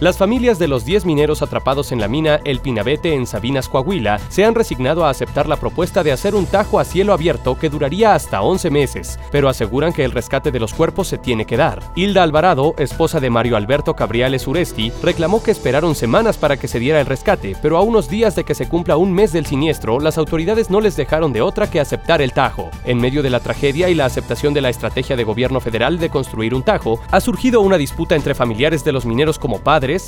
Las familias de los 10 mineros atrapados en la mina El Pinabete en Sabinas, Coahuila, se han resignado a aceptar la propuesta de hacer un tajo a cielo abierto que duraría hasta 11 meses, pero aseguran que el rescate de los cuerpos se tiene que dar. Hilda Alvarado, esposa de Mario Alberto Cabriales Uresti, reclamó que esperaron semanas para que se diera el rescate, pero a unos días de que se cumpla un mes del siniestro, las autoridades no les dejaron de otra que aceptar el tajo. En medio de la tragedia y la aceptación de la estrategia de gobierno federal de construir un tajo, ha surgido una disputa entre familiares de los mineros como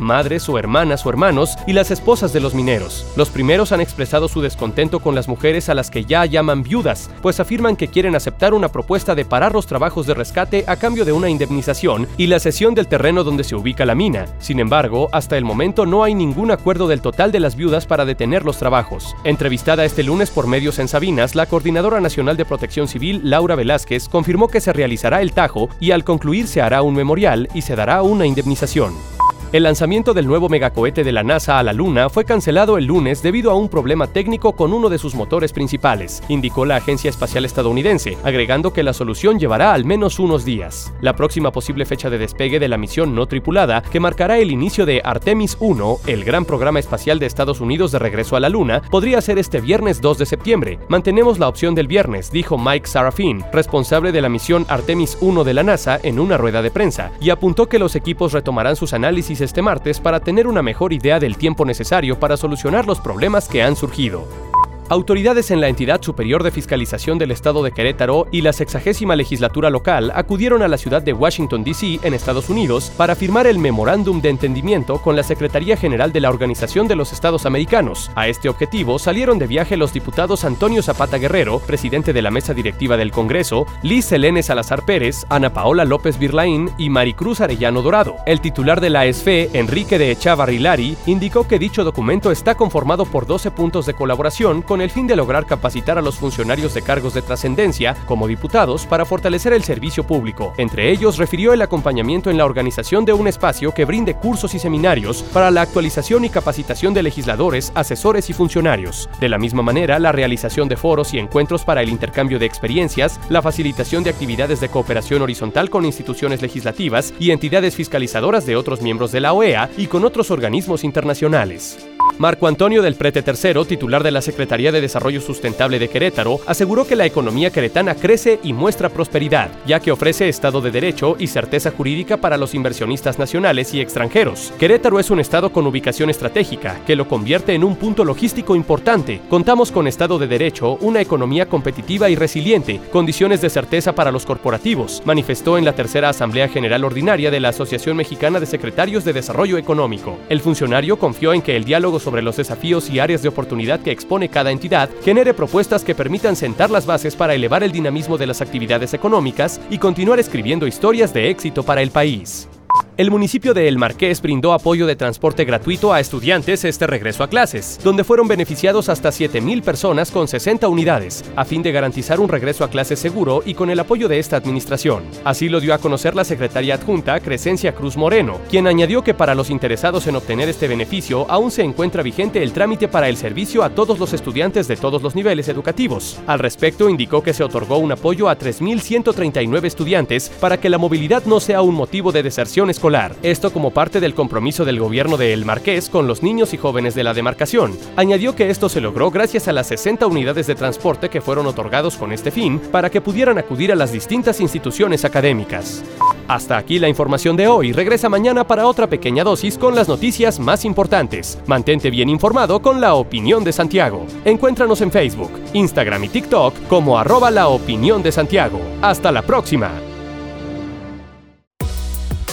madres o hermanas o hermanos y las esposas de los mineros. Los primeros han expresado su descontento con las mujeres a las que ya llaman viudas, pues afirman que quieren aceptar una propuesta de parar los trabajos de rescate a cambio de una indemnización y la cesión del terreno donde se ubica la mina. Sin embargo, hasta el momento no hay ningún acuerdo del total de las viudas para detener los trabajos. Entrevistada este lunes por medios en Sabinas, la Coordinadora Nacional de Protección Civil, Laura Velázquez, confirmó que se realizará el tajo y al concluir se hará un memorial y se dará una indemnización. El lanzamiento del nuevo megacohete de la NASA a la Luna fue cancelado el lunes debido a un problema técnico con uno de sus motores principales, indicó la Agencia Espacial Estadounidense, agregando que la solución llevará al menos unos días. La próxima posible fecha de despegue de la misión no tripulada, que marcará el inicio de Artemis 1, el gran programa espacial de Estados Unidos de regreso a la Luna, podría ser este viernes 2 de septiembre. Mantenemos la opción del viernes, dijo Mike Sarafin, responsable de la misión Artemis 1 de la NASA, en una rueda de prensa, y apuntó que los equipos retomarán sus análisis este martes para tener una mejor idea del tiempo necesario para solucionar los problemas que han surgido. Autoridades en la entidad superior de fiscalización del estado de Querétaro y la sexagésima legislatura local acudieron a la ciudad de Washington, D.C., en Estados Unidos, para firmar el memorándum de entendimiento con la Secretaría General de la Organización de los Estados Americanos. A este objetivo salieron de viaje los diputados Antonio Zapata Guerrero, presidente de la mesa directiva del Congreso, Liz Selene Salazar Pérez, Ana Paola López Virlaín y Maricruz Arellano Dorado. El titular de la ESFE, Enrique de Echavarrilari, indicó que dicho documento está conformado por 12 puntos de colaboración con con el fin de lograr capacitar a los funcionarios de cargos de trascendencia, como diputados, para fortalecer el servicio público. Entre ellos, refirió el acompañamiento en la organización de un espacio que brinde cursos y seminarios para la actualización y capacitación de legisladores, asesores y funcionarios. De la misma manera, la realización de foros y encuentros para el intercambio de experiencias, la facilitación de actividades de cooperación horizontal con instituciones legislativas y entidades fiscalizadoras de otros miembros de la OEA y con otros organismos internacionales. Marco Antonio del Prete III, titular de la Secretaría de Desarrollo Sustentable de Querétaro, aseguró que la economía queretana crece y muestra prosperidad, ya que ofrece Estado de Derecho y certeza jurídica para los inversionistas nacionales y extranjeros. Querétaro es un estado con ubicación estratégica, que lo convierte en un punto logístico importante. Contamos con Estado de Derecho, una economía competitiva y resiliente, condiciones de certeza para los corporativos, manifestó en la tercera Asamblea General Ordinaria de la Asociación Mexicana de Secretarios de Desarrollo Económico. El funcionario confió en que el diálogo sobre los desafíos y áreas de oportunidad que expone cada entidad, genere propuestas que permitan sentar las bases para elevar el dinamismo de las actividades económicas y continuar escribiendo historias de éxito para el país. El municipio de El Marqués brindó apoyo de transporte gratuito a estudiantes este regreso a clases, donde fueron beneficiados hasta 7.000 personas con 60 unidades, a fin de garantizar un regreso a clases seguro y con el apoyo de esta administración. Así lo dio a conocer la secretaria adjunta Crescencia Cruz Moreno, quien añadió que para los interesados en obtener este beneficio aún se encuentra vigente el trámite para el servicio a todos los estudiantes de todos los niveles educativos. Al respecto, indicó que se otorgó un apoyo a 3.139 estudiantes para que la movilidad no sea un motivo de deserción esto como parte del compromiso del gobierno de El Marqués con los niños y jóvenes de la demarcación. Añadió que esto se logró gracias a las 60 unidades de transporte que fueron otorgados con este fin para que pudieran acudir a las distintas instituciones académicas. Hasta aquí la información de hoy. Regresa mañana para otra pequeña dosis con las noticias más importantes. Mantente bien informado con la opinión de Santiago. Encuéntranos en Facebook, Instagram y TikTok como arroba la opinión de Santiago. Hasta la próxima.